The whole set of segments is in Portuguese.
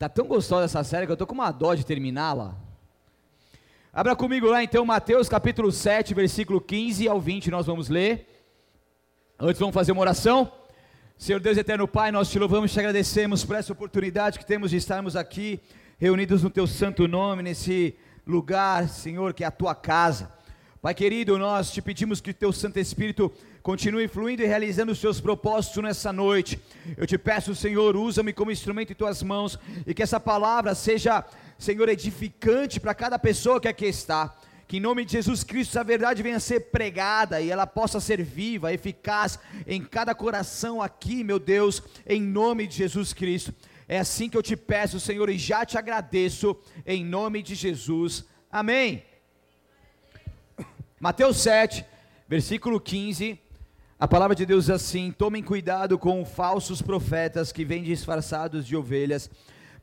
Tá tão gostosa essa série que eu tô com uma dó de terminá-la. Abra comigo lá então Mateus capítulo 7, versículo 15 ao 20, nós vamos ler. Antes vamos fazer uma oração. Senhor Deus eterno Pai, nós te louvamos e te agradecemos por essa oportunidade que temos de estarmos aqui reunidos no teu santo nome, nesse lugar, Senhor, que é a tua casa. Pai querido, nós te pedimos que teu Santo Espírito continue fluindo e realizando os seus propósitos nessa noite. Eu te peço, Senhor, usa-me como instrumento em tuas mãos e que essa palavra seja, Senhor, edificante para cada pessoa que aqui está. Que em nome de Jesus Cristo essa verdade venha a ser pregada e ela possa ser viva, eficaz em cada coração aqui, meu Deus, em nome de Jesus Cristo. É assim que eu te peço, Senhor, e já te agradeço, em nome de Jesus. Amém. Mateus 7, versículo 15, a palavra de Deus diz assim: Tomem cuidado com falsos profetas que vêm disfarçados de ovelhas,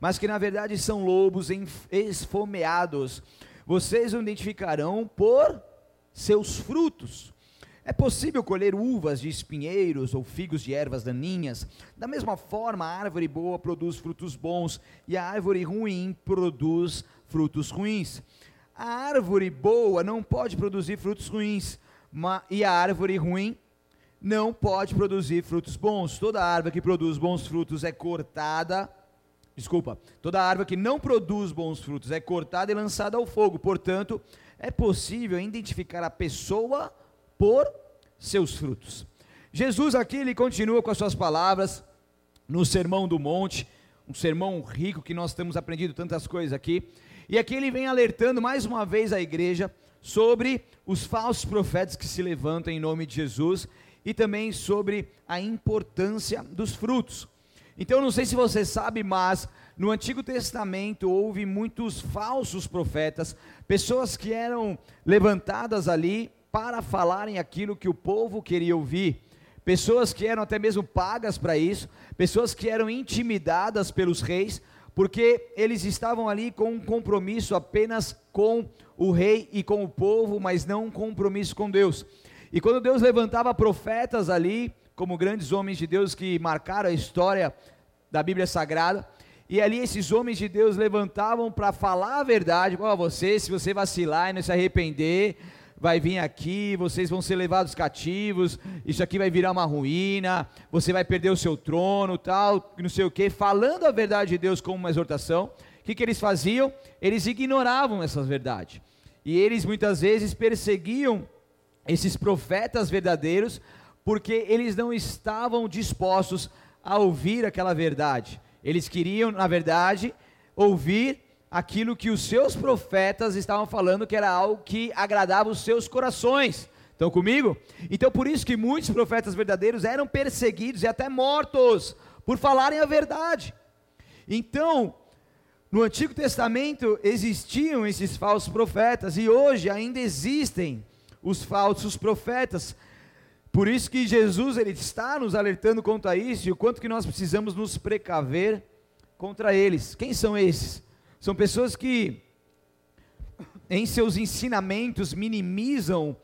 mas que na verdade são lobos esfomeados. Vocês o identificarão por seus frutos. É possível colher uvas de espinheiros ou figos de ervas daninhas? Da mesma forma, a árvore boa produz frutos bons e a árvore ruim produz frutos ruins. A árvore boa não pode produzir frutos ruins, e a árvore ruim não pode produzir frutos bons. Toda árvore que produz bons frutos é cortada. Desculpa, toda árvore que não produz bons frutos é cortada e lançada ao fogo. Portanto, é possível identificar a pessoa por seus frutos. Jesus aqui ele continua com as suas palavras no Sermão do Monte, um sermão rico que nós temos aprendido tantas coisas aqui. E aqui ele vem alertando mais uma vez a igreja sobre os falsos profetas que se levantam em nome de Jesus e também sobre a importância dos frutos. Então, não sei se você sabe, mas no Antigo Testamento houve muitos falsos profetas, pessoas que eram levantadas ali para falarem aquilo que o povo queria ouvir, pessoas que eram até mesmo pagas para isso, pessoas que eram intimidadas pelos reis porque eles estavam ali com um compromisso apenas com o rei e com o povo, mas não um compromisso com Deus. E quando Deus levantava profetas ali, como grandes homens de Deus que marcaram a história da Bíblia Sagrada, e ali esses homens de Deus levantavam para falar a verdade, ó, oh, você, se você vacilar e não se arrepender, vai vir aqui, vocês vão ser levados cativos, isso aqui vai virar uma ruína, você vai perder o seu trono, tal, não sei o que, falando a verdade de Deus como uma exortação. O que, que eles faziam? Eles ignoravam essas verdades. E eles muitas vezes perseguiam esses profetas verdadeiros, porque eles não estavam dispostos a ouvir aquela verdade. Eles queriam, na verdade, ouvir aquilo que os seus profetas estavam falando que era algo que agradava os seus corações. Estão comigo? Então por isso que muitos profetas verdadeiros eram perseguidos e até mortos por falarem a verdade. Então, no Antigo Testamento existiam esses falsos profetas e hoje ainda existem os falsos profetas. Por isso que Jesus ele está nos alertando contra isso e o quanto que nós precisamos nos precaver contra eles. Quem são esses? São pessoas que, em seus ensinamentos, minimizam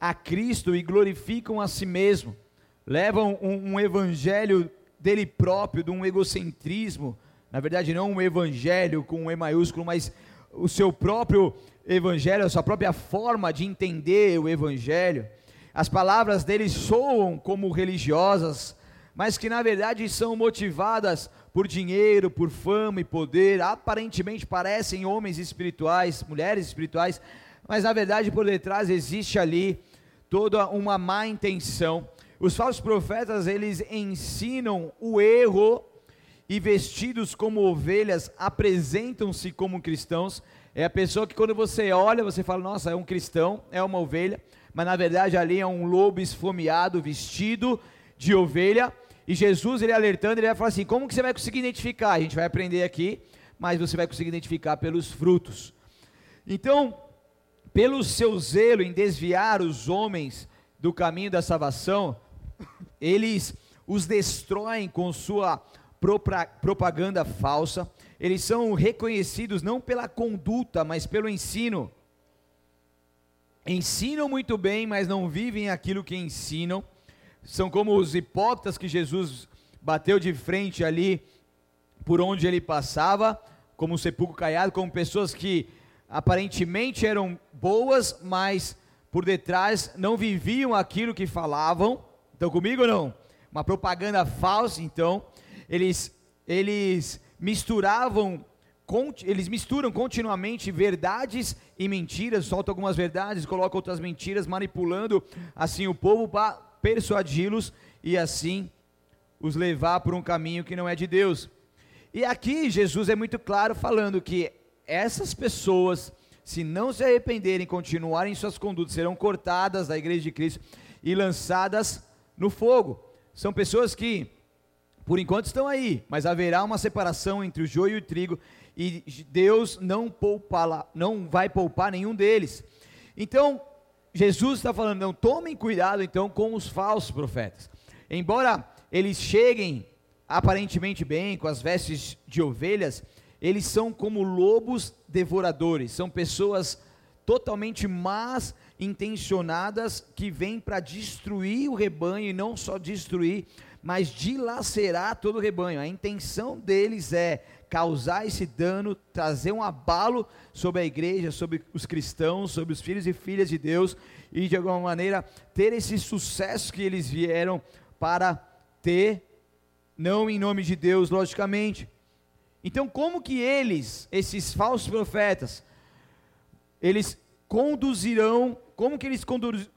a Cristo e glorificam a si mesmo, levam um, um evangelho dele próprio, de um egocentrismo, na verdade, não um evangelho com um E maiúsculo, mas o seu próprio evangelho, a sua própria forma de entender o evangelho. As palavras deles soam como religiosas, mas que na verdade são motivadas por dinheiro, por fama e poder, aparentemente parecem homens espirituais, mulheres espirituais, mas na verdade por detrás existe ali toda uma má intenção. Os falsos profetas, eles ensinam o erro e vestidos como ovelhas apresentam-se como cristãos. É a pessoa que quando você olha, você fala: "Nossa, é um cristão, é uma ovelha", mas na verdade ali é um lobo esfomeado vestido de ovelha e Jesus, ele alertando, ele vai falar assim: como que você vai conseguir identificar? A gente vai aprender aqui, mas você vai conseguir identificar pelos frutos. Então, pelo seu zelo em desviar os homens do caminho da salvação, eles os destroem com sua propaganda falsa. Eles são reconhecidos não pela conduta, mas pelo ensino. Ensinam muito bem, mas não vivem aquilo que ensinam são como os hipócritas que Jesus bateu de frente ali por onde ele passava, como um sepulcro caiado, como pessoas que aparentemente eram boas, mas por detrás não viviam aquilo que falavam. Estão comigo ou não? Uma propaganda falsa, então. Eles, eles misturavam, eles misturam continuamente verdades e mentiras, soltam algumas verdades, colocam outras mentiras, manipulando assim o povo para persuadi-los e assim os levar por um caminho que não é de Deus. E aqui Jesus é muito claro falando que essas pessoas, se não se arrependerem, continuarem suas condutas, serão cortadas da igreja de Cristo e lançadas no fogo. São pessoas que, por enquanto, estão aí, mas haverá uma separação entre o joio e o trigo, e Deus não, poupa, não vai poupar nenhum deles. Então, Jesus está falando, não tomem cuidado então com os falsos profetas. Embora eles cheguem aparentemente bem, com as vestes de ovelhas, eles são como lobos devoradores, são pessoas totalmente más intencionadas que vêm para destruir o rebanho e não só destruir, mas dilacerar todo o rebanho. A intenção deles é causar esse dano, trazer um abalo sobre a igreja, sobre os cristãos, sobre os filhos e filhas de Deus e de alguma maneira ter esse sucesso que eles vieram para ter, não em nome de Deus, logicamente. Então, como que eles, esses falsos profetas, eles conduzirão, como que eles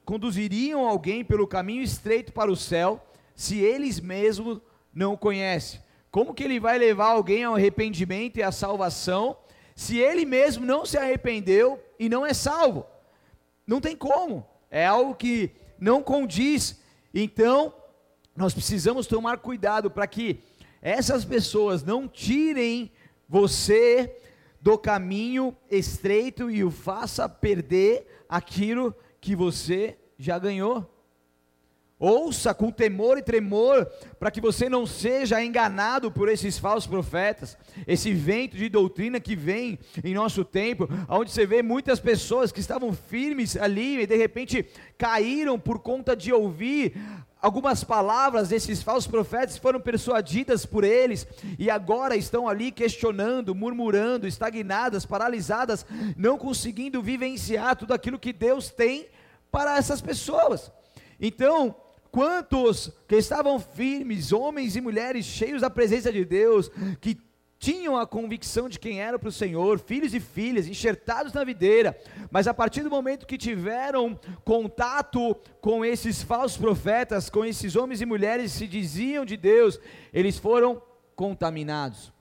conduziriam alguém pelo caminho estreito para o céu, se eles mesmos não o conhecem? Como que ele vai levar alguém ao arrependimento e à salvação, se ele mesmo não se arrependeu e não é salvo? Não tem como, é algo que não condiz. Então, nós precisamos tomar cuidado para que essas pessoas não tirem você do caminho estreito e o faça perder aquilo que você já ganhou. Ouça com temor e tremor, para que você não seja enganado por esses falsos profetas, esse vento de doutrina que vem em nosso tempo, onde você vê muitas pessoas que estavam firmes ali e de repente caíram por conta de ouvir algumas palavras desses falsos profetas foram persuadidas por eles e agora estão ali questionando, murmurando, estagnadas, paralisadas, não conseguindo vivenciar tudo aquilo que Deus tem para essas pessoas. Então, quantos que estavam firmes, homens e mulheres cheios da presença de Deus, que tinham a convicção de quem era para o Senhor, filhos e filhas, enxertados na videira, mas a partir do momento que tiveram contato com esses falsos profetas, com esses homens e mulheres que se diziam de Deus, eles foram contaminados.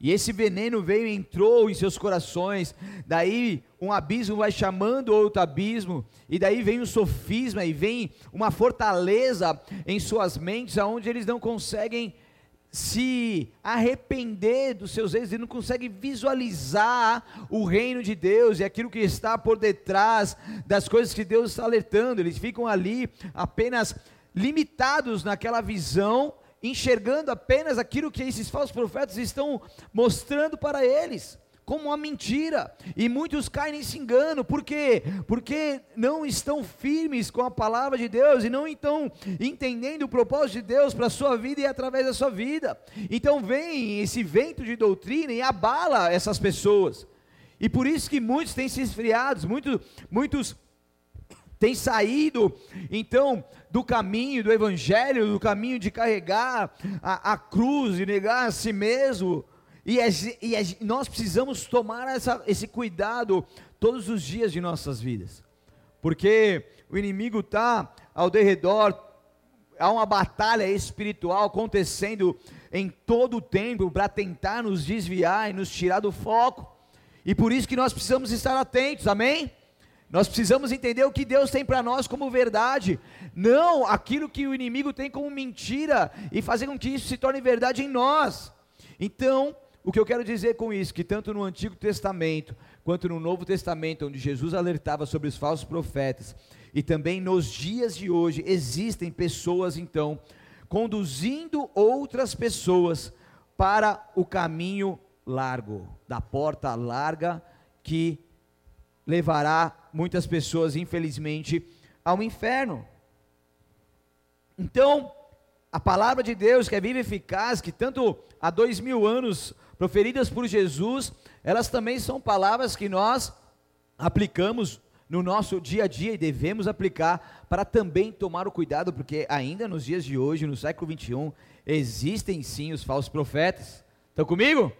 E esse veneno veio e entrou em seus corações. Daí um abismo vai chamando outro abismo, e daí vem um sofisma e vem uma fortaleza em suas mentes aonde eles não conseguem se arrepender dos seus erros e não consegue visualizar o reino de Deus e aquilo que está por detrás das coisas que Deus está alertando. Eles ficam ali apenas limitados naquela visão, enxergando apenas aquilo que esses falsos profetas estão mostrando para eles como uma mentira, e muitos caem nesse engano, por quê? Porque não estão firmes com a palavra de Deus e não estão entendendo o propósito de Deus para a sua vida e através da sua vida. Então vem esse vento de doutrina e abala essas pessoas. E por isso que muitos têm se esfriado, muitos, muitos têm saído, então, do caminho do Evangelho, do caminho de carregar a, a cruz e negar a si mesmo, e, e nós precisamos tomar essa, esse cuidado todos os dias de nossas vidas, porque o inimigo está ao derredor, há uma batalha espiritual acontecendo em todo o tempo para tentar nos desviar e nos tirar do foco, e por isso que nós precisamos estar atentos, amém? Nós precisamos entender o que Deus tem para nós como verdade, não aquilo que o inimigo tem como mentira, e fazer com que isso se torne verdade em nós. Então, o que eu quero dizer com isso, que tanto no Antigo Testamento quanto no Novo Testamento, onde Jesus alertava sobre os falsos profetas, e também nos dias de hoje existem pessoas então conduzindo outras pessoas para o caminho largo, da porta larga que levará muitas pessoas, infelizmente, ao inferno. Então, a palavra de Deus que é viva e eficaz, que tanto há dois mil anos, proferidas por Jesus, elas também são palavras que nós aplicamos no nosso dia a dia e devemos aplicar para também tomar o cuidado, porque ainda nos dias de hoje, no século 21, existem sim os falsos profetas. Estão comigo?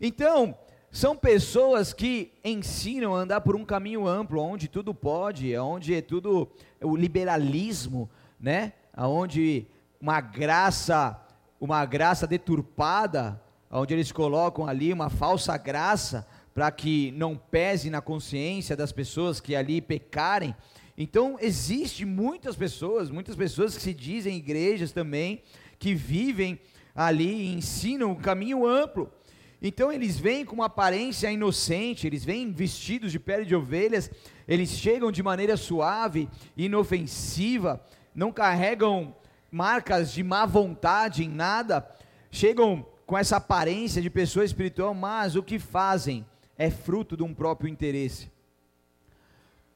Então, são pessoas que ensinam a andar por um caminho amplo, onde tudo pode, onde é tudo o liberalismo, né? Onde uma graça, uma graça deturpada, onde eles colocam ali uma falsa graça para que não pese na consciência das pessoas que ali pecarem. Então, existe muitas pessoas, muitas pessoas que se dizem igrejas também, que vivem ali e ensinam um caminho amplo. Então eles vêm com uma aparência inocente, eles vêm vestidos de pele de ovelhas, eles chegam de maneira suave, inofensiva, não carregam marcas de má vontade em nada, chegam com essa aparência de pessoa espiritual, mas o que fazem é fruto de um próprio interesse.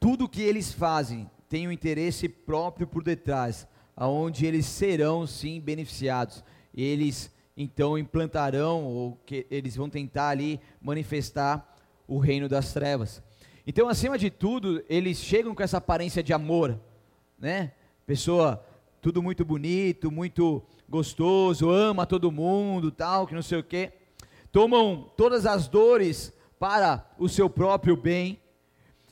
Tudo que eles fazem tem um interesse próprio por detrás, aonde eles serão sim beneficiados. Eles então implantarão ou que eles vão tentar ali manifestar o reino das trevas. Então, acima de tudo, eles chegam com essa aparência de amor, né? Pessoa tudo muito bonito, muito gostoso, ama todo mundo, tal, que não sei o quê. Tomam todas as dores para o seu próprio bem,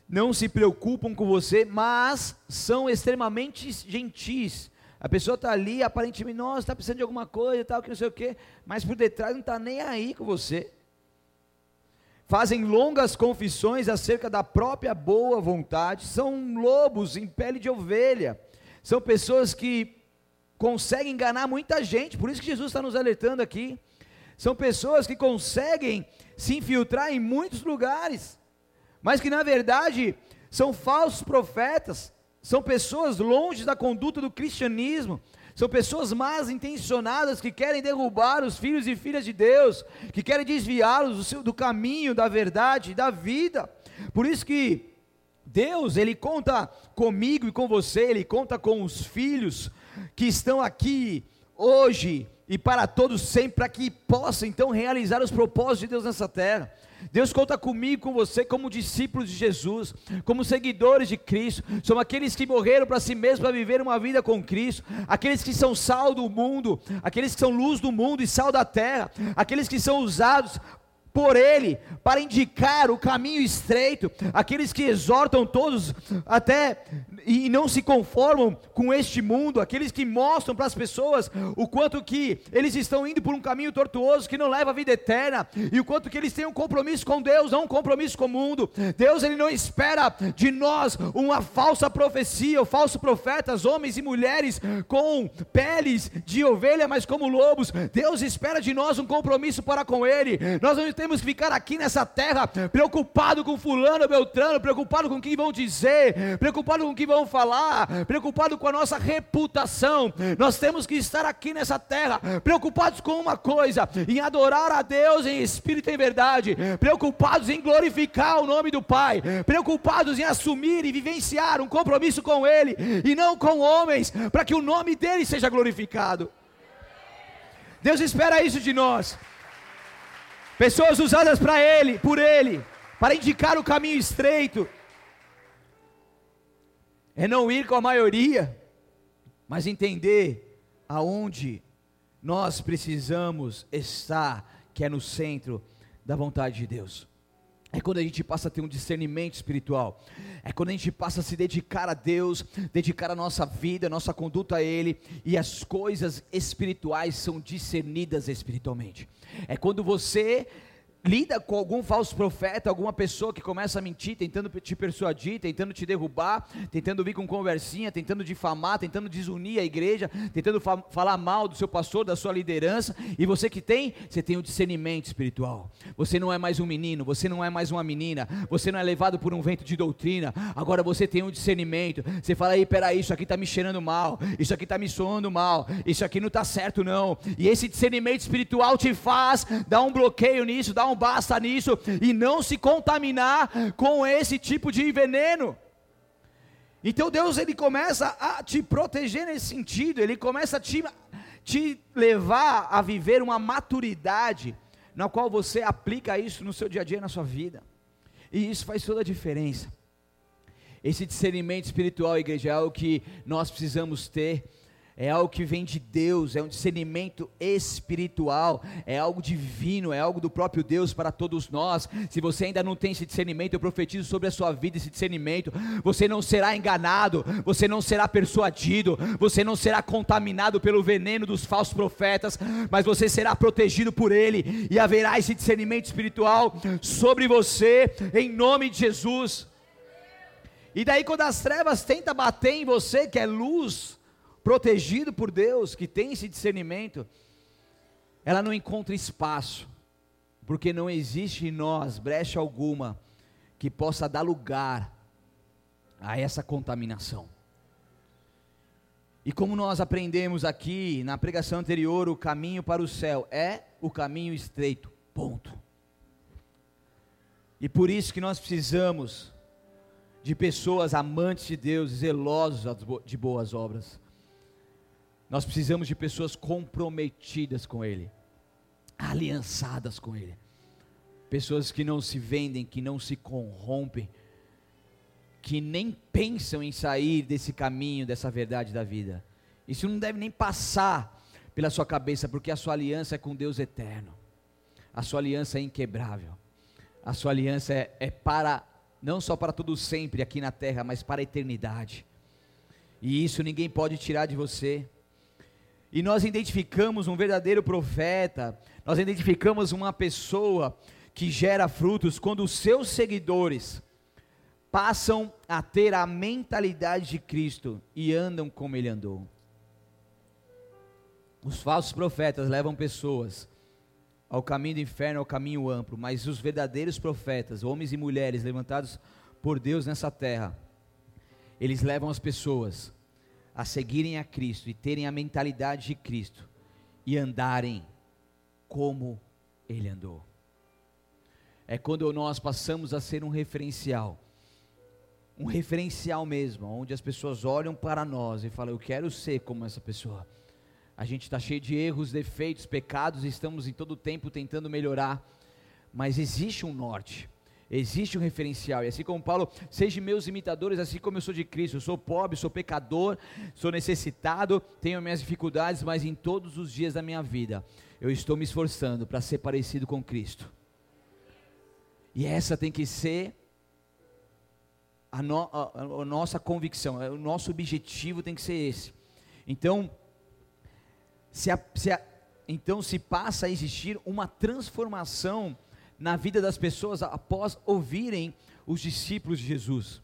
não se preocupam com você, mas são extremamente gentis. A pessoa está ali, aparentemente, nossa, está precisando de alguma coisa, tal, que não sei o quê, mas por detrás não está nem aí com você. Fazem longas confissões acerca da própria boa vontade, são lobos em pele de ovelha, são pessoas que conseguem enganar muita gente, por isso que Jesus está nos alertando aqui. São pessoas que conseguem se infiltrar em muitos lugares, mas que na verdade são falsos profetas, são pessoas longe da conduta do cristianismo, são pessoas más intencionadas que querem derrubar os filhos e filhas de Deus, que querem desviá-los do, do caminho, da verdade, da vida. Por isso que Deus, Ele conta comigo e com você, Ele conta com os filhos que estão aqui hoje e para todos sempre, para que possa então realizar os propósitos de Deus nessa terra. Deus conta comigo, com você, como discípulos de Jesus, como seguidores de Cristo. Somos aqueles que morreram para si mesmos para viver uma vida com Cristo, aqueles que são sal do mundo, aqueles que são luz do mundo e sal da terra, aqueles que são usados por ele para indicar o caminho estreito, aqueles que exortam todos até e não se conformam com este mundo, aqueles que mostram para as pessoas o quanto que eles estão indo por um caminho tortuoso que não leva à vida eterna e o quanto que eles têm um compromisso com Deus, não um compromisso com o mundo. Deus ele não espera de nós uma falsa profecia, ou falsos profetas, homens e mulheres com peles de ovelha, mas como lobos. Deus espera de nós um compromisso para com ele. Nós não temos que ficar aqui nessa terra preocupado com fulano, beltrano, preocupado com o que vão dizer, preocupado com o que vão falar, preocupado com a nossa reputação. Nós temos que estar aqui nessa terra preocupados com uma coisa, em adorar a Deus em espírito e em verdade, preocupados em glorificar o nome do Pai, preocupados em assumir e vivenciar um compromisso com ele e não com homens, para que o nome dele seja glorificado. Deus espera isso de nós. Pessoas usadas para Ele, por Ele, para indicar o caminho estreito. É não ir com a maioria, mas entender aonde nós precisamos estar, que é no centro da vontade de Deus. É quando a gente passa a ter um discernimento espiritual. É quando a gente passa a se dedicar a Deus, dedicar a nossa vida, a nossa conduta a Ele, e as coisas espirituais são discernidas espiritualmente. É quando você lida com algum falso profeta, alguma pessoa que começa a mentir, tentando te persuadir, tentando te derrubar, tentando vir com conversinha, tentando difamar, tentando desunir a igreja, tentando fa falar mal do seu pastor, da sua liderança, e você que tem, você tem o discernimento espiritual. Você não é mais um menino, você não é mais uma menina, você não é levado por um vento de doutrina, agora você tem um discernimento. Você fala aí, peraí, isso aqui está me cheirando mal, isso aqui está me soando mal, isso aqui não está certo não. E esse discernimento espiritual te faz dar um bloqueio nisso, dar um não basta nisso e não se contaminar com esse tipo de veneno. Então Deus ele começa a te proteger nesse sentido, ele começa a te, te levar a viver uma maturidade na qual você aplica isso no seu dia a dia, na sua vida. E isso faz toda a diferença. Esse discernimento espiritual, igreja, é algo que nós precisamos ter é algo que vem de Deus, é um discernimento espiritual, é algo divino, é algo do próprio Deus para todos nós. Se você ainda não tem esse discernimento, eu profetizo sobre a sua vida esse discernimento. Você não será enganado, você não será persuadido, você não será contaminado pelo veneno dos falsos profetas, mas você será protegido por Ele e haverá esse discernimento espiritual sobre você, em nome de Jesus. E daí, quando as trevas tentam bater em você, que é luz, protegido por Deus, que tem esse discernimento, ela não encontra espaço, porque não existe em nós brecha alguma que possa dar lugar a essa contaminação. E como nós aprendemos aqui na pregação anterior, o caminho para o céu é o caminho estreito. Ponto. E por isso que nós precisamos de pessoas amantes de Deus, zelosos de boas obras. Nós precisamos de pessoas comprometidas com Ele, aliançadas com Ele, pessoas que não se vendem, que não se corrompem, que nem pensam em sair desse caminho, dessa verdade da vida. Isso não deve nem passar pela sua cabeça, porque a sua aliança é com Deus eterno, a sua aliança é inquebrável, a sua aliança é, é para, não só para todo sempre aqui na terra, mas para a eternidade. E isso ninguém pode tirar de você e nós identificamos um verdadeiro profeta, nós identificamos uma pessoa que gera frutos quando os seus seguidores passam a ter a mentalidade de Cristo e andam como ele andou. Os falsos profetas levam pessoas ao caminho do inferno, ao caminho amplo, mas os verdadeiros profetas, homens e mulheres levantados por Deus nessa terra, eles levam as pessoas a seguirem a Cristo e terem a mentalidade de Cristo e andarem como Ele andou. É quando nós passamos a ser um referencial, um referencial mesmo, onde as pessoas olham para nós e falam: Eu quero ser como essa pessoa. A gente está cheio de erros, defeitos, pecados, estamos em todo o tempo tentando melhorar, mas existe um norte. Existe um referencial, e assim como Paulo, sejam meus imitadores, assim como eu sou de Cristo. Eu sou pobre, sou pecador, sou necessitado, tenho minhas dificuldades, mas em todos os dias da minha vida, eu estou me esforçando para ser parecido com Cristo. E essa tem que ser a, no, a, a nossa convicção, o nosso objetivo tem que ser esse. Então, se, a, se então se passa a existir uma transformação na vida das pessoas após ouvirem os discípulos de Jesus.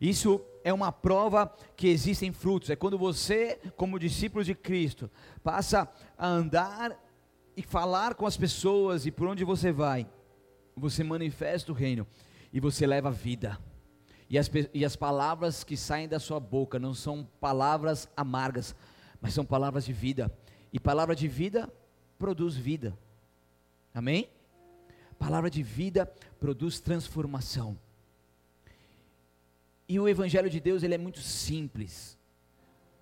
Isso é uma prova que existem frutos. É quando você, como discípulo de Cristo, passa a andar e falar com as pessoas e por onde você vai, você manifesta o reino e você leva vida. E as, e as palavras que saem da sua boca não são palavras amargas, mas são palavras de vida. E palavra de vida produz vida. Amém? Palavra de vida produz transformação. E o evangelho de Deus, ele é muito simples.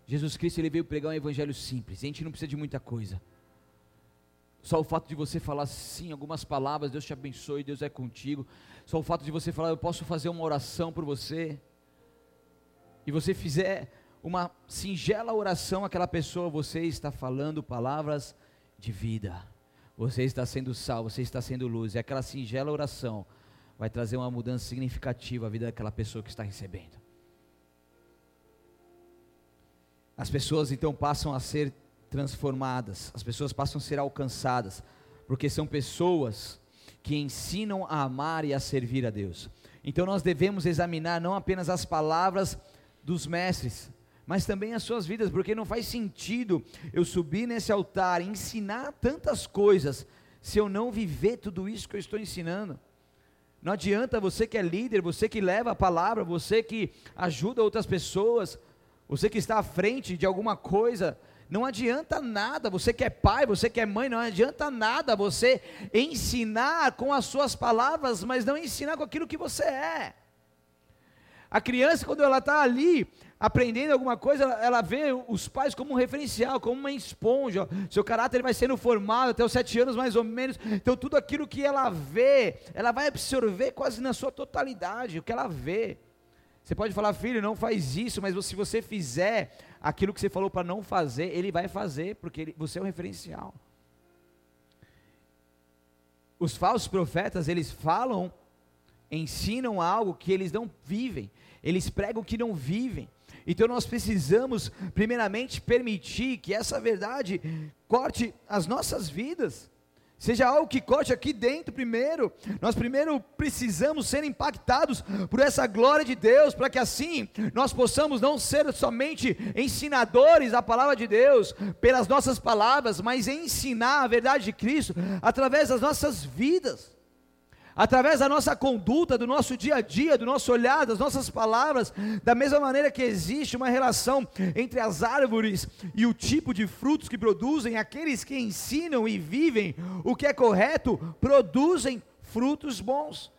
Jesus Cristo ele veio pregar um evangelho simples. A gente não precisa de muita coisa. Só o fato de você falar sim algumas palavras, Deus te abençoe, Deus é contigo. Só o fato de você falar, eu posso fazer uma oração por você. E você fizer uma singela oração àquela pessoa, você está falando palavras de vida. Você está sendo sal, você está sendo luz. E aquela singela oração vai trazer uma mudança significativa à vida daquela pessoa que está recebendo. As pessoas então passam a ser transformadas, as pessoas passam a ser alcançadas, porque são pessoas que ensinam a amar e a servir a Deus. Então nós devemos examinar não apenas as palavras dos mestres, mas também as suas vidas, porque não faz sentido eu subir nesse altar, ensinar tantas coisas, se eu não viver tudo isso que eu estou ensinando. Não adianta você que é líder, você que leva a palavra, você que ajuda outras pessoas, você que está à frente de alguma coisa, não adianta nada, você que é pai, você que é mãe, não adianta nada você ensinar com as suas palavras, mas não ensinar com aquilo que você é. A criança, quando ela está ali aprendendo alguma coisa, ela, vê os pais como um referencial, como uma esponja. Seu caráter vai sendo formado até os sete anos, mais ou menos. Então, tudo aquilo que ela vê, ela vai absorver quase na sua totalidade, o que ela vê. Você pode falar, filho, não faz isso, mas se você fizer aquilo que você falou para não fazer, ele vai fazer, porque ele, você é um referencial. Os falsos profetas, eles falam, ensinam algo que eles não vivem, eles pregam que não vivem. Então nós precisamos, primeiramente, permitir que essa verdade corte as nossas vidas. Seja algo que corte aqui dentro primeiro. Nós primeiro precisamos ser impactados por essa glória de Deus, para que assim nós possamos não ser somente ensinadores da palavra de Deus pelas nossas palavras, mas ensinar a verdade de Cristo através das nossas vidas através da nossa conduta, do nosso dia a dia, do nosso olhar, das nossas palavras, da mesma maneira que existe uma relação entre as árvores e o tipo de frutos que produzem, aqueles que ensinam e vivem o que é correto, produzem frutos bons.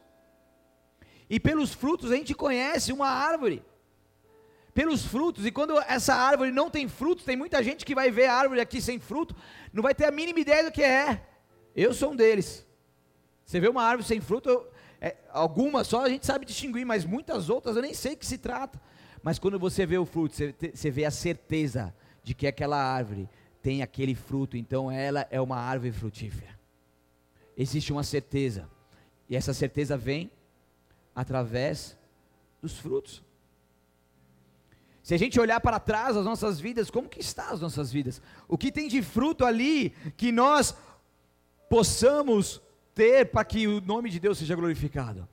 E pelos frutos a gente conhece uma árvore. Pelos frutos, e quando essa árvore não tem frutos, tem muita gente que vai ver a árvore aqui sem fruto, não vai ter a mínima ideia do que é. Eu sou um deles. Você vê uma árvore sem fruto, é, algumas só a gente sabe distinguir, mas muitas outras eu nem sei que se trata. Mas quando você vê o fruto, você, você vê a certeza de que aquela árvore tem aquele fruto, então ela é uma árvore frutífera. Existe uma certeza, e essa certeza vem através dos frutos. Se a gente olhar para trás as nossas vidas, como que está as nossas vidas? O que tem de fruto ali que nós possamos ter para que o nome de Deus seja glorificado.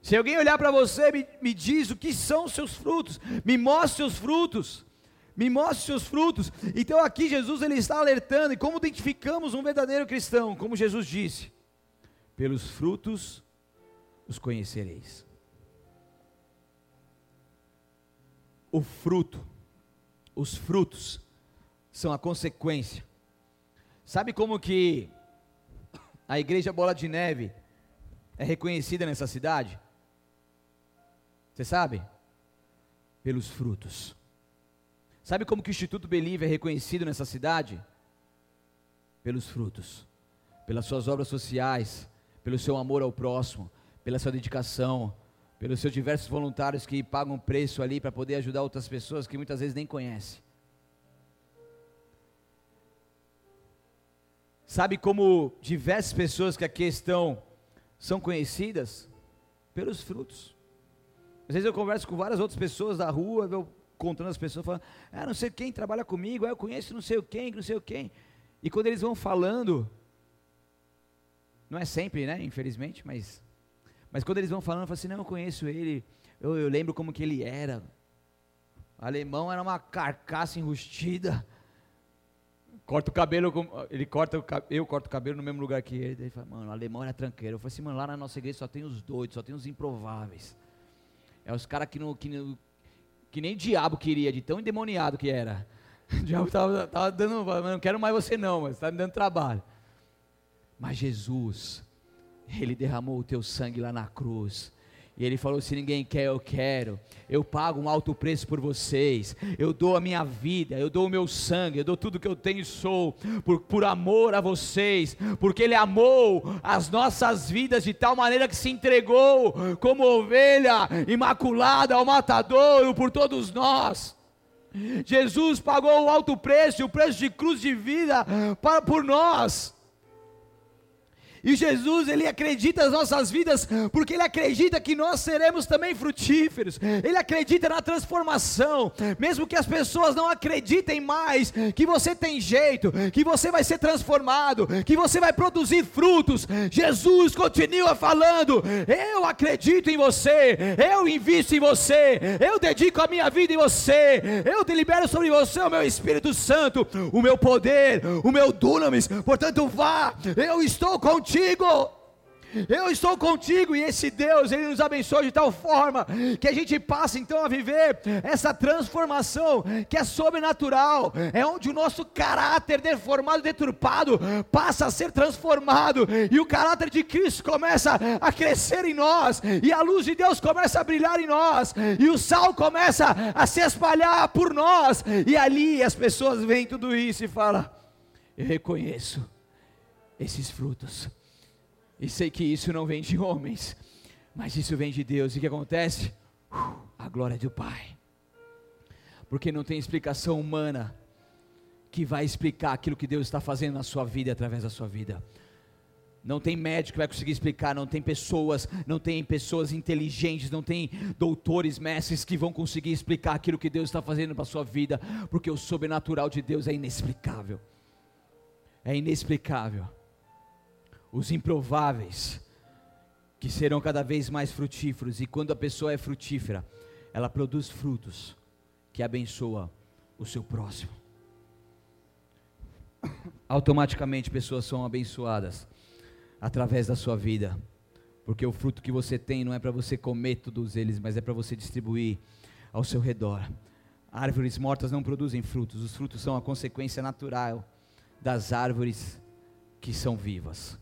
Se alguém olhar para você, me, me diz o que são os seus frutos, me mostre seus frutos, me mostre seus frutos. Então aqui Jesus ele está alertando, e como identificamos um verdadeiro cristão, como Jesus disse, pelos frutos os conhecereis. O fruto, os frutos, são a consequência. Sabe como que a igreja Bola de Neve é reconhecida nessa cidade? Você sabe? Pelos frutos. Sabe como que o Instituto Believe é reconhecido nessa cidade? Pelos frutos, pelas suas obras sociais, pelo seu amor ao próximo, pela sua dedicação, pelos seus diversos voluntários que pagam preço ali para poder ajudar outras pessoas que muitas vezes nem conhecem. Sabe como diversas pessoas que aqui estão são conhecidas? Pelos frutos. Às vezes eu converso com várias outras pessoas da rua, eu contando as pessoas, falando, ah, não sei quem trabalha comigo, ah, eu conheço não sei quem, não sei quem. E quando eles vão falando, não é sempre, né, infelizmente, mas, mas quando eles vão falando, eu falo assim, não, eu conheço ele, eu, eu lembro como que ele era. O alemão era uma carcaça enrustida, corta o cabelo, ele corta eu corto o cabelo no mesmo lugar que ele. Ele fala, mano, alemão era tranqueiro. Eu falei assim, mano, lá na nossa igreja só tem os doidos, só tem os improváveis. É os caras que, não, que, não, que nem diabo queria, de tão endemoniado que era. O diabo tava, tava dando, não quero mais você não, mas está me dando trabalho. Mas Jesus, Ele derramou o teu sangue lá na cruz e ele falou: se ninguém quer, eu quero. Eu pago um alto preço por vocês. Eu dou a minha vida, eu dou o meu sangue, eu dou tudo que eu tenho e sou, por, por amor a vocês, porque Ele amou as nossas vidas de tal maneira que se entregou como ovelha imaculada ao matadouro por todos nós. Jesus pagou o alto preço, o preço de cruz de vida para, por nós. E Jesus, ele acredita nas nossas vidas, porque ele acredita que nós seremos também frutíferos. Ele acredita na transformação, mesmo que as pessoas não acreditem mais que você tem jeito, que você vai ser transformado, que você vai produzir frutos. Jesus continua falando: Eu acredito em você, eu invisto em você, eu dedico a minha vida em você, eu delibero sobre você o meu Espírito Santo, o meu poder, o meu dunamis. Portanto, vá, eu estou contigo contigo. Eu estou contigo e esse Deus, ele nos abençoa de tal forma que a gente passa então a viver essa transformação que é sobrenatural, é onde o nosso caráter deformado, deturpado, passa a ser transformado. E o caráter de Cristo começa a crescer em nós. E a luz de Deus começa a brilhar em nós. E o sal começa a se espalhar por nós. E ali as pessoas veem tudo isso e falam: Eu reconheço esses frutos e sei que isso não vem de homens, mas isso vem de Deus. E o que acontece? A glória do Pai. Porque não tem explicação humana que vai explicar aquilo que Deus está fazendo na sua vida através da sua vida. Não tem médico que vai conseguir explicar, não tem pessoas, não tem pessoas inteligentes, não tem doutores, mestres que vão conseguir explicar aquilo que Deus está fazendo para a sua vida, porque o sobrenatural de Deus é inexplicável. É inexplicável os improváveis, que serão cada vez mais frutíferos, e quando a pessoa é frutífera, ela produz frutos que abençoa o seu próximo. Automaticamente pessoas são abençoadas através da sua vida, porque o fruto que você tem não é para você comer todos eles, mas é para você distribuir ao seu redor. Árvores mortas não produzem frutos, os frutos são a consequência natural das árvores que são vivas.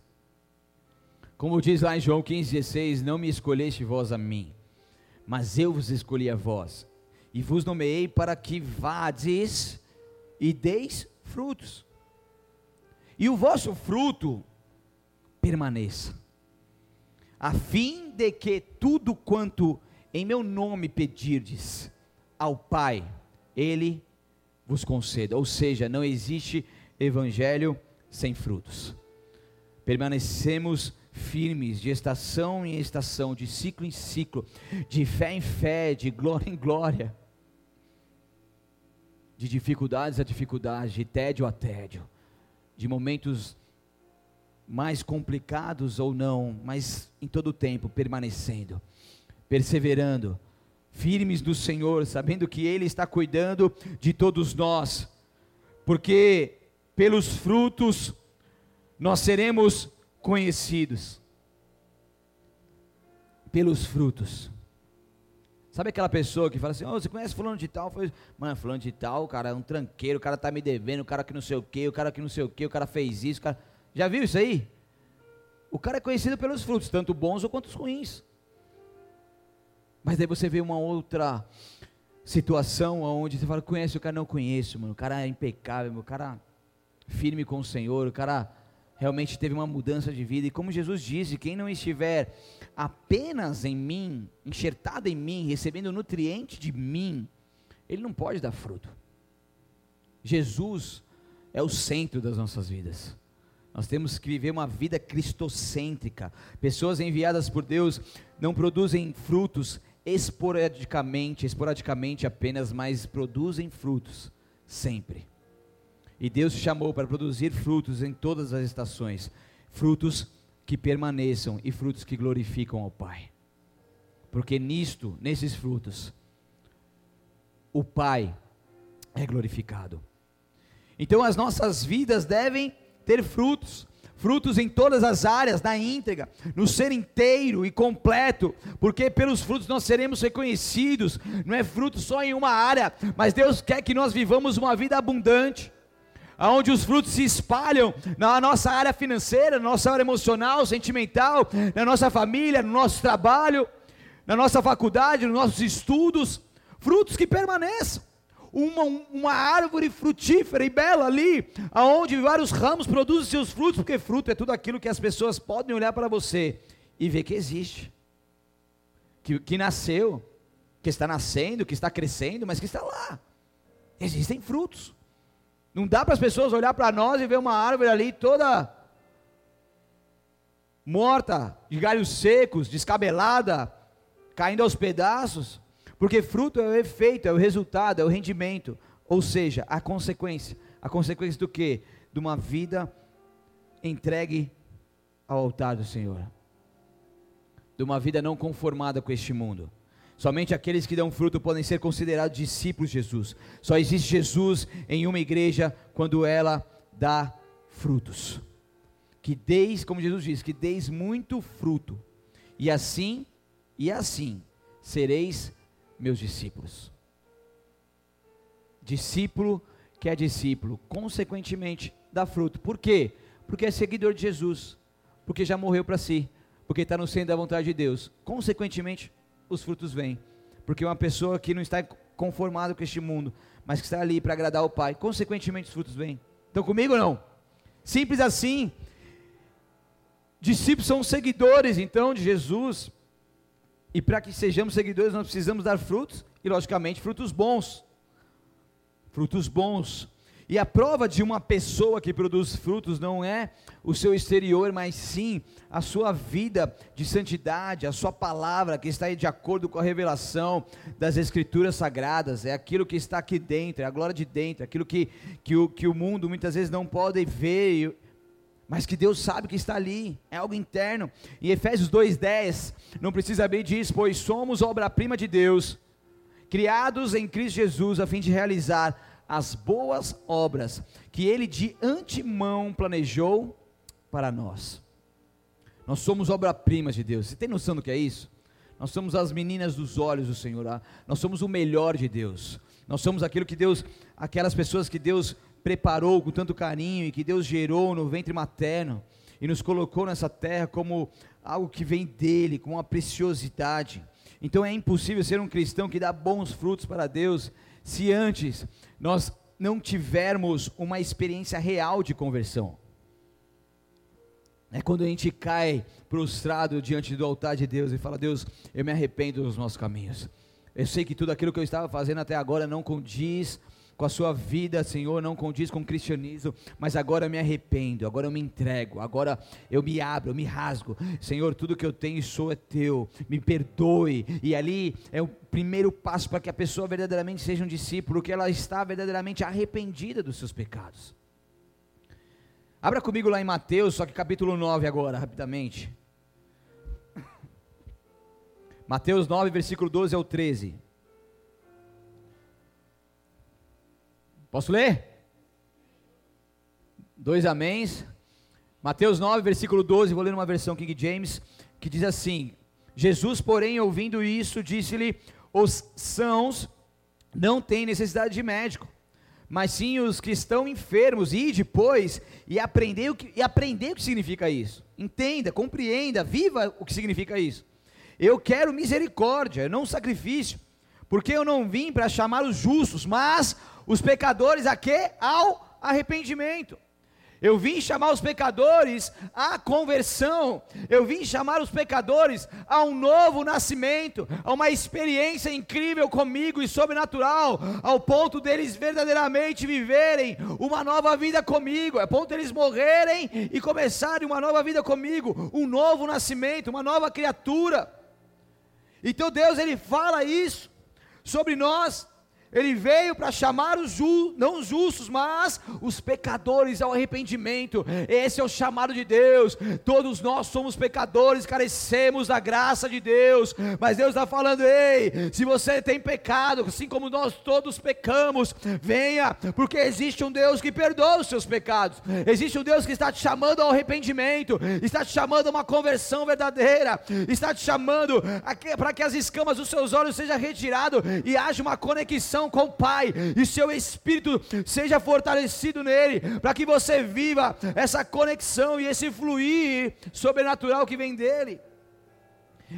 Como diz lá em João 15,16: Não me escolheste vós a mim, mas eu vos escolhi a vós, e vos nomeei para que vades e deis frutos, e o vosso fruto permaneça, a fim de que tudo quanto em meu nome pedirdes ao Pai, Ele vos conceda. Ou seja, não existe evangelho sem frutos. Permanecemos firmes, de estação em estação, de ciclo em ciclo, de fé em fé, de glória em glória, de dificuldades a dificuldades, de tédio a tédio, de momentos mais complicados ou não, mas em todo o tempo permanecendo, perseverando, firmes do Senhor, sabendo que Ele está cuidando de todos nós, porque pelos frutos nós seremos conhecidos pelos frutos. Sabe aquela pessoa que fala assim, oh, você conhece fulano de tal? Foi, mano, fulano de tal, cara, é um tranqueiro, o cara tá me devendo, o cara que não sei o que, o cara que não sei o que, o cara fez isso, cara... Já viu isso aí? O cara é conhecido pelos frutos, tanto bons quanto os ruins. Mas daí você vê uma outra situação onde você fala, conhece o cara, não conheço, mano, o cara é impecável, o cara firme com o Senhor, o cara realmente teve uma mudança de vida. E como Jesus disse, quem não estiver apenas em mim, enxertado em mim, recebendo nutriente de mim, ele não pode dar fruto. Jesus é o centro das nossas vidas. Nós temos que viver uma vida cristocêntrica. Pessoas enviadas por Deus não produzem frutos esporadicamente, esporadicamente apenas, mas produzem frutos sempre. E Deus chamou para produzir frutos em todas as estações, frutos que permaneçam e frutos que glorificam ao Pai. Porque nisto, nesses frutos, o Pai é glorificado. Então as nossas vidas devem ter frutos, frutos em todas as áreas, na íntegra, no ser inteiro e completo, porque pelos frutos nós seremos reconhecidos, não é fruto só em uma área, mas Deus quer que nós vivamos uma vida abundante onde os frutos se espalham na nossa área financeira, na nossa área emocional, sentimental, na nossa família, no nosso trabalho, na nossa faculdade, nos nossos estudos, frutos que permaneçam. Uma, uma árvore frutífera e bela ali, aonde vários ramos produzem seus frutos, porque fruto é tudo aquilo que as pessoas podem olhar para você e ver que existe, que, que nasceu, que está nascendo, que está crescendo, mas que está lá. Existem frutos. Não dá para as pessoas olhar para nós e ver uma árvore ali toda morta, de galhos secos, descabelada, caindo aos pedaços, porque fruto é o efeito, é o resultado, é o rendimento, ou seja, a consequência. A consequência do que? De uma vida entregue ao altar do Senhor. De uma vida não conformada com este mundo. Somente aqueles que dão fruto podem ser considerados discípulos de Jesus. Só existe Jesus em uma igreja quando ela dá frutos que deis, como Jesus diz, que deis muito fruto, e assim, e assim, sereis meus discípulos. Discípulo que é discípulo, consequentemente, dá fruto. Por quê? Porque é seguidor de Jesus, porque já morreu para si, porque está no centro da vontade de Deus. Consequentemente, os frutos vêm. Porque uma pessoa que não está conformada com este mundo, mas que está ali para agradar o Pai, consequentemente os frutos vêm. Estão comigo ou não? Simples assim. Discípulos são seguidores, então, de Jesus. E para que sejamos seguidores, nós precisamos dar frutos, e logicamente frutos bons. Frutos bons. E a prova de uma pessoa que produz frutos não é o seu exterior, mas sim a sua vida de santidade, a sua palavra que está de acordo com a revelação das Escrituras Sagradas, é aquilo que está aqui dentro, é a glória de dentro, é aquilo que, que, o, que o mundo muitas vezes não pode ver, mas que Deus sabe que está ali, é algo interno. Em Efésios 2,10, não precisa bem disso, pois somos obra-prima de Deus, criados em Cristo Jesus a fim de realizar as boas obras que ele de antemão planejou para nós. Nós somos obra-prima de Deus. Você tem noção do que é isso? Nós somos as meninas dos olhos do Senhor. Ah? Nós somos o melhor de Deus. Nós somos aquilo que Deus, aquelas pessoas que Deus preparou com tanto carinho e que Deus gerou no ventre materno e nos colocou nessa terra como algo que vem dele, com uma preciosidade. Então é impossível ser um cristão que dá bons frutos para Deus se antes nós não tivermos uma experiência real de conversão. É quando a gente cai prostrado diante do altar de Deus e fala: Deus, eu me arrependo dos meus caminhos. Eu sei que tudo aquilo que eu estava fazendo até agora não condiz com a sua vida, Senhor, não condiz com o cristianismo, mas agora eu me arrependo, agora eu me entrego, agora eu me abro, eu me rasgo. Senhor, tudo que eu tenho e sou é teu, me perdoe. E ali é o primeiro passo para que a pessoa verdadeiramente seja um discípulo, que ela está verdadeiramente arrependida dos seus pecados. Abra comigo lá em Mateus, só que capítulo 9 agora, rapidamente. Mateus 9, versículo 12 ao 13. Posso ler? Dois améns. Mateus 9, versículo 12, vou ler uma versão King James, que diz assim: Jesus, porém, ouvindo isso, disse-lhe: Os sãos não têm necessidade de médico, mas sim os que estão enfermos, e depois e aprender o que, e aprender o que significa isso. Entenda, compreenda, viva o que significa isso. Eu quero misericórdia, não sacrifício, porque eu não vim para chamar os justos, mas os pecadores a quê? Ao arrependimento. Eu vim chamar os pecadores à conversão. Eu vim chamar os pecadores a um novo nascimento, a uma experiência incrível comigo e sobrenatural, ao ponto deles verdadeiramente viverem uma nova vida comigo, ao ponto deles morrerem e começarem uma nova vida comigo, um novo nascimento, uma nova criatura. Então Deus ele fala isso sobre nós ele veio para chamar os ju, não os justos, mas os pecadores ao arrependimento. Esse é o chamado de Deus. Todos nós somos pecadores, carecemos da graça de Deus. Mas Deus está falando: ei, se você tem pecado, assim como nós todos pecamos, venha, porque existe um Deus que perdoa os seus pecados. Existe um Deus que está te chamando ao arrependimento, está te chamando a uma conversão verdadeira, está te chamando para que as escamas dos seus olhos sejam retiradas e haja uma conexão conexão com o Pai e seu espírito seja fortalecido nele, para que você viva essa conexão e esse fluir sobrenatural que vem dele.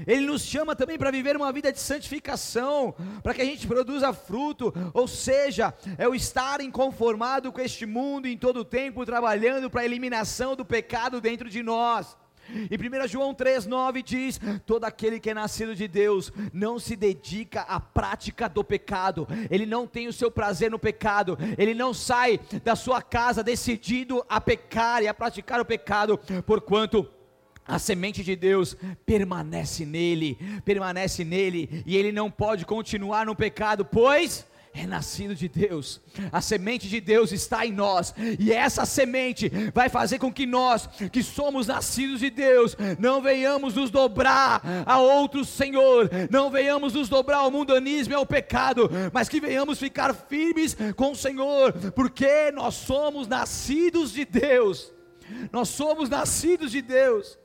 Ele nos chama também para viver uma vida de santificação, para que a gente produza fruto, ou seja, é o estar inconformado com este mundo em todo o tempo, trabalhando para a eliminação do pecado dentro de nós. Em 1 João 3,9 diz: Todo aquele que é nascido de Deus não se dedica à prática do pecado, ele não tem o seu prazer no pecado, ele não sai da sua casa decidido a pecar e a praticar o pecado, porquanto a semente de Deus permanece nele, permanece nele, e ele não pode continuar no pecado, pois é nascido de Deus, a semente de Deus está em nós, e essa semente vai fazer com que nós, que somos nascidos de Deus, não venhamos nos dobrar a outro Senhor, não venhamos nos dobrar ao mundanismo e ao pecado, mas que venhamos ficar firmes com o Senhor, porque nós somos nascidos de Deus. Nós somos nascidos de Deus.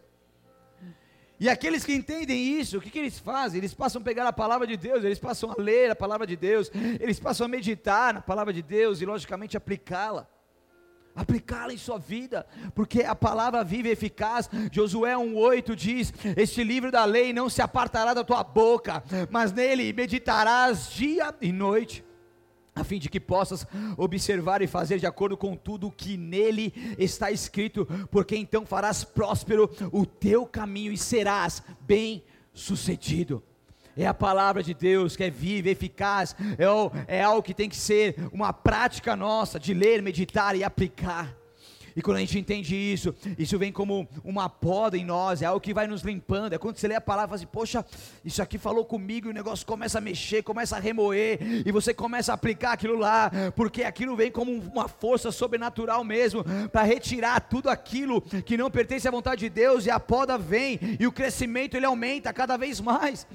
E aqueles que entendem isso, o que, que, eles fazem? Eles passam a pegar a palavra de Deus, eles passam a ler a palavra de Deus, eles passam a meditar na palavra de Deus e, logicamente, aplicá-la. Aplicá-la em sua vida, porque a palavra viva e eficaz. Josué 1,8 diz: Este livro da lei não se apartará da tua boca, mas nele meditarás dia e noite a fim de que possas observar e fazer de acordo com tudo o que nele está escrito, porque então farás próspero o teu caminho e serás bem sucedido. É a palavra de Deus que é viva, eficaz, é, é algo que tem que ser uma prática nossa de ler, meditar e aplicar. E quando a gente entende isso, isso vem como uma poda em nós, é algo que vai nos limpando. É quando você lê a palavra e assim, poxa, isso aqui falou comigo, e o negócio começa a mexer, começa a remoer, e você começa a aplicar aquilo lá, porque aquilo vem como uma força sobrenatural mesmo, para retirar tudo aquilo que não pertence à vontade de Deus, e a poda vem, e o crescimento ele aumenta cada vez mais.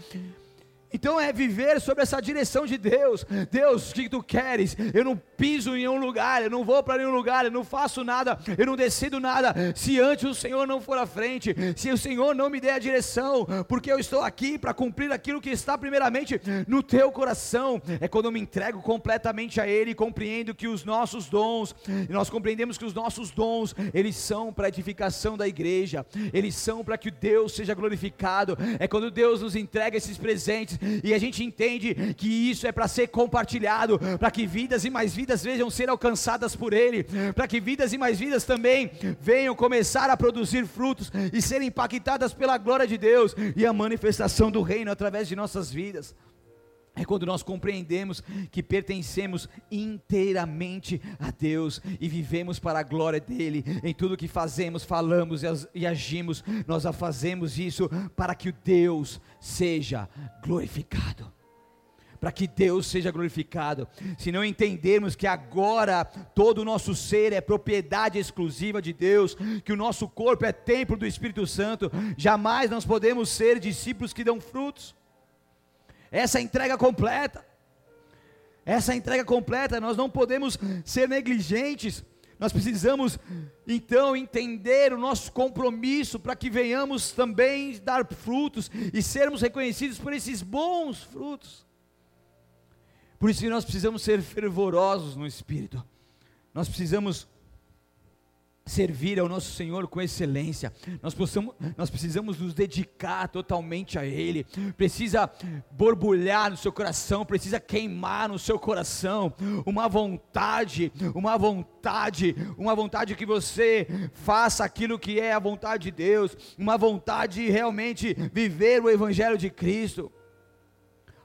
Então é viver sobre essa direção de Deus. Deus, o que tu queres? Eu não piso em nenhum lugar, eu não vou para nenhum lugar, eu não faço nada, eu não decido nada. Se antes o Senhor não for à frente, se o Senhor não me der a direção, porque eu estou aqui para cumprir aquilo que está primeiramente no teu coração. É quando eu me entrego completamente a Ele compreendo que os nossos dons, nós compreendemos que os nossos dons, eles são para edificação da igreja, eles são para que Deus seja glorificado. É quando Deus nos entrega esses presentes e a gente entende que isso é para ser compartilhado, para que vidas e mais vidas venham ser alcançadas por Ele, para que vidas e mais vidas também venham começar a produzir frutos e serem impactadas pela glória de Deus e a manifestação do Reino através de nossas vidas. É quando nós compreendemos que pertencemos inteiramente a Deus e vivemos para a glória dEle. Em tudo que fazemos, falamos e agimos, nós fazemos isso para que o Deus seja glorificado. Para que Deus seja glorificado. Se não entendermos que agora todo o nosso ser é propriedade exclusiva de Deus, que o nosso corpo é templo do Espírito Santo, jamais nós podemos ser discípulos que dão frutos essa entrega completa. Essa entrega completa, nós não podemos ser negligentes. Nós precisamos então entender o nosso compromisso para que venhamos também dar frutos e sermos reconhecidos por esses bons frutos. Por isso nós precisamos ser fervorosos no espírito. Nós precisamos servir ao nosso Senhor com excelência, nós, possamos, nós precisamos nos dedicar totalmente a Ele, precisa borbulhar no seu coração, precisa queimar no seu coração, uma vontade, uma vontade, uma vontade que você faça aquilo que é a vontade de Deus, uma vontade de realmente viver o Evangelho de Cristo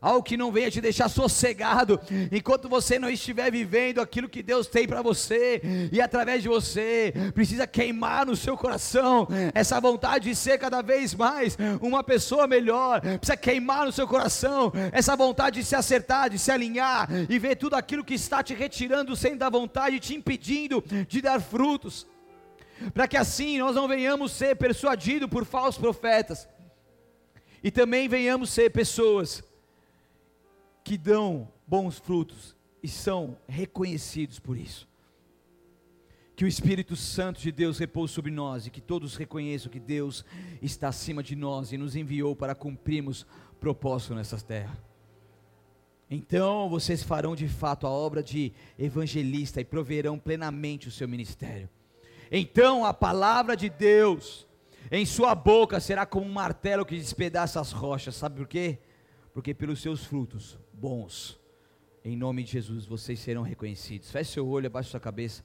algo que não venha te deixar sossegado, enquanto você não estiver vivendo aquilo que Deus tem para você, e através de você, precisa queimar no seu coração essa vontade de ser cada vez mais uma pessoa melhor, precisa queimar no seu coração essa vontade de se acertar, de se alinhar, e ver tudo aquilo que está te retirando sem da vontade, te impedindo de dar frutos, para que assim nós não venhamos ser persuadidos por falsos profetas, e também venhamos ser pessoas que dão bons frutos e são reconhecidos por isso. Que o Espírito Santo de Deus repouse sobre nós e que todos reconheçam que Deus está acima de nós e nos enviou para cumprirmos propósito nessa terra. Então vocês farão de fato a obra de evangelista e proverão plenamente o seu ministério. Então a palavra de Deus em sua boca será como um martelo que despedaça as rochas. Sabe por quê? Porque pelos seus frutos bons. Em nome de Jesus, vocês serão reconhecidos. Feche seu olho, abaixe sua cabeça.